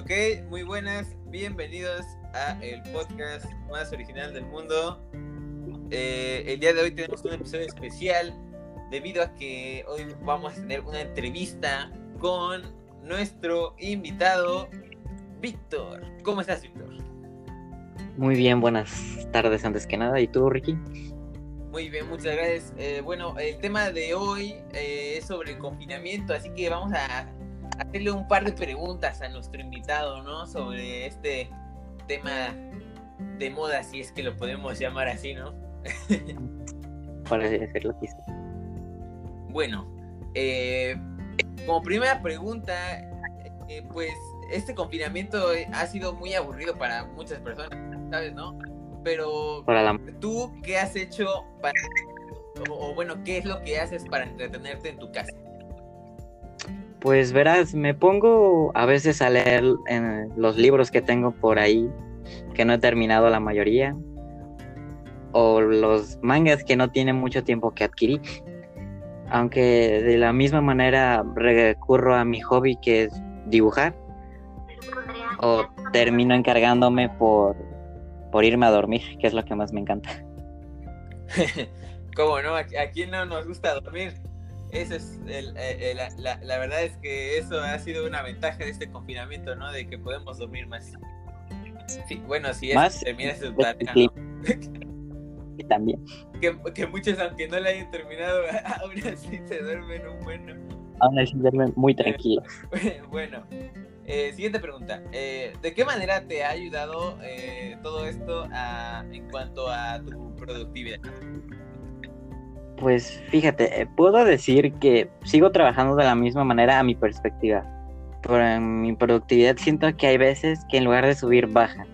Ok, muy buenas, bienvenidos a el podcast más original del mundo. Eh, el día de hoy tenemos un episodio especial debido a que hoy vamos a tener una entrevista con nuestro invitado Víctor. ¿Cómo estás, Víctor? Muy bien, buenas tardes antes que nada. ¿Y tú, Ricky? Muy bien, muchas gracias. Eh, bueno, el tema de hoy eh, es sobre el confinamiento, así que vamos a hacerle un par de preguntas a nuestro invitado, ¿no? Sobre este tema de moda, si es que lo podemos llamar así, ¿no? Parece ser lo que Bueno, eh, como primera pregunta, eh, pues este confinamiento ha sido muy aburrido para muchas personas, ¿sabes, no? Pero tú, ¿qué has hecho para, o bueno, qué es lo que haces para entretenerte en tu casa? Pues verás, me pongo a veces a leer en los libros que tengo por ahí, que no he terminado la mayoría, o los mangas que no tienen mucho tiempo que adquirir. Aunque de la misma manera recurro a mi hobby que es dibujar, o termino encargándome por, por irme a dormir, que es lo que más me encanta. ¿Cómo no? ¿A quién no nos gusta dormir? Eso es el, eh, eh, la, verdad es que eso ha sido una ventaja de este confinamiento, ¿no? De que podemos dormir más. Sí, bueno, si es más termina Y también. Que, que, muchos, aunque no le hayan terminado, aún así se duermen un bueno. Aún así duermen muy tranquilos. bueno, eh, siguiente pregunta. ¿De qué manera te ha ayudado todo esto en cuanto a tu productividad? Pues fíjate, eh, puedo decir que sigo trabajando de la misma manera a mi perspectiva. Pero en mi productividad siento que hay veces que en lugar de subir baja.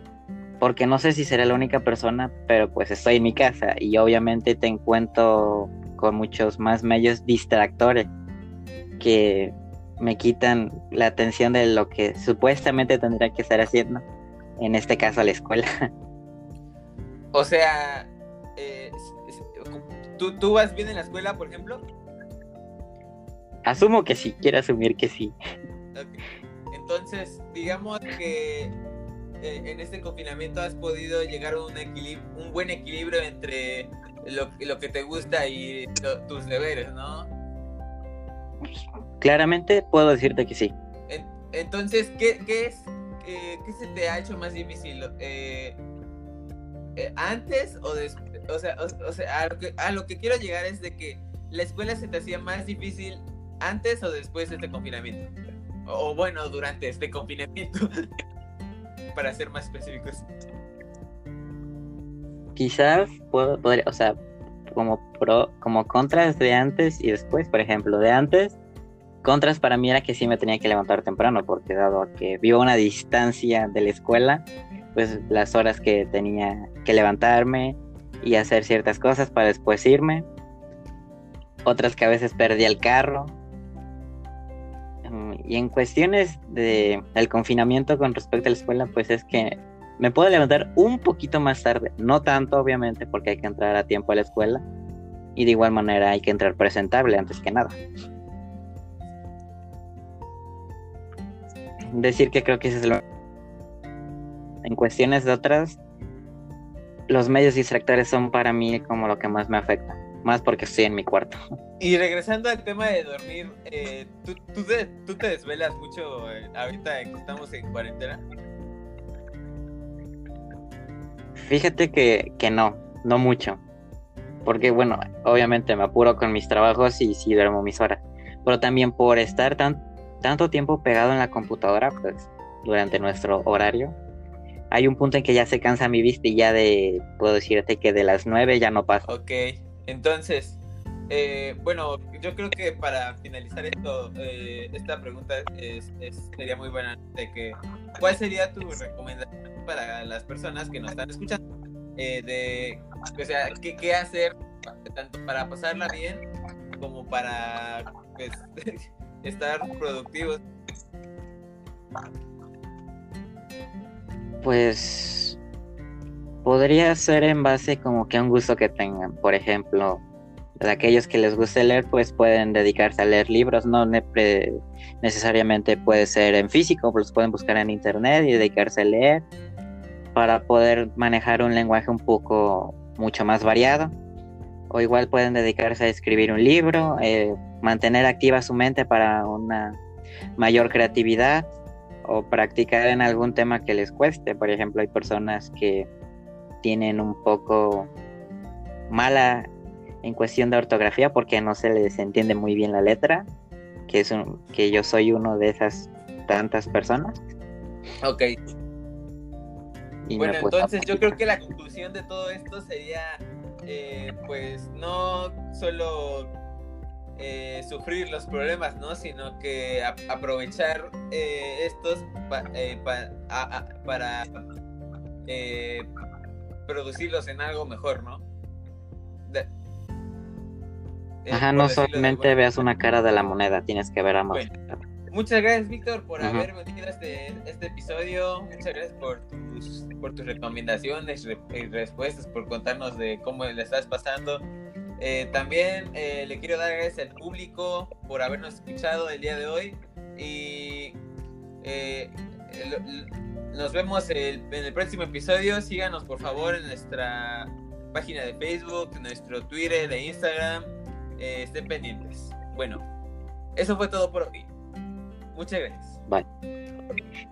Porque no sé si seré la única persona, pero pues estoy en mi casa y obviamente te encuentro con muchos más medios distractores que me quitan la atención de lo que supuestamente tendría que estar haciendo. En este caso, la escuela. O sea, ¿Tú, vas bien en la escuela, por ejemplo? Asumo que sí, quiero asumir que sí. Entonces, digamos que eh, en este confinamiento has podido llegar a un, un buen equilibrio entre lo, que te gusta y tus deberes, ¿no? Claramente puedo decirte que sí. entonces, ¿qué, es, qué, se te ha hecho más difícil? Eh, eh, ¿Antes o después? O sea, o, sea a, lo que, quiero llegar es de que la escuela se te hacía más difícil antes o después de este confinamiento. O, bueno, durante este confinamiento, para ser más específicos. Quizás puedo, podría, o sea, como pro, como contras de antes y después, por ejemplo, de antes, contras para mí era que sí me tenía que levantar temprano, porque dado que vivo a una distancia de la escuela, pues las horas que tenía que levantarme, y hacer ciertas cosas para después irme. Otras que a veces perdí el carro. Mm, y en cuestiones de el confinamiento con respecto a la escuela, pues es que me puedo levantar un poquito más tarde, no tanto obviamente porque hay que entrar a tiempo a la escuela y de igual manera hay que entrar presentable antes que nada. Decir que creo que ese es lo en cuestiones de otras los medios distractores son para mí como lo que más me afecta, más porque estoy en mi cuarto. Y regresando al tema de dormir, eh, ¿tú, te, desvelas mucho eh, ahorita que estamos en cuarentena? Fíjate que, que no, no mucho. Porque bueno, obviamente me apuro con mis trabajos y sí duermo mis horas. Pero también por estar tan, tanto tiempo pegado en la computadora, pues durante nuestro horario, hay un punto en que ya se cansa mi vista y ya de, puedo decirte que de las nueve ya no pasa. Ok, entonces, eh, bueno, yo creo que para finalizar esto, eh, esta pregunta es, sería muy buena, de que, ¿cuál sería tu recomendación para las personas que nos están escuchando? Eh, de, o sea, ¿qué, ¿qué, hacer tanto para pasarla bien como para pues, estar productivos? Pues podría ser en base como que a un gusto que tengan. Por ejemplo, de aquellos que les guste leer, pues pueden dedicarse a leer libros, no necesariamente puede ser en físico, pues los pueden buscar en internet y dedicarse a leer para poder manejar un lenguaje un poco mucho más variado. O igual pueden dedicarse a escribir un libro, eh, mantener activa su mente para una mayor creatividad o practicar en algún tema que les cueste. Por ejemplo, hay personas que tienen un poco mala en cuestión de ortografía porque no se les entiende muy bien la letra, que es un, que yo soy uno de esas tantas personas. Ok. bueno, entonces yo creo que la conclusión de todo esto sería, eh, pues, no solo eh, sufrir los problemas, ¿no? Sino que aprovechar eh, estos para producirlos en algo mejor, ¿no? Ajá, no solamente veas una cara de la moneda, tienes que ver ambas. muchas gracias, Víctor, por haber venido a este, este, episodio. Muchas gracias por tus, por tus recomendaciones y respuestas, por contarnos de cómo le estás pasando. Eh, también eh, le quiero dar gracias al público por habernos escuchado el día de hoy. Y eh, nos vemos en el próximo episodio. Síganos, por favor, en nuestra página de Facebook, en nuestro Twitter, de Instagram estén pendientes. Bueno, eso fue todo por hoy. Muchas gracias. Bye.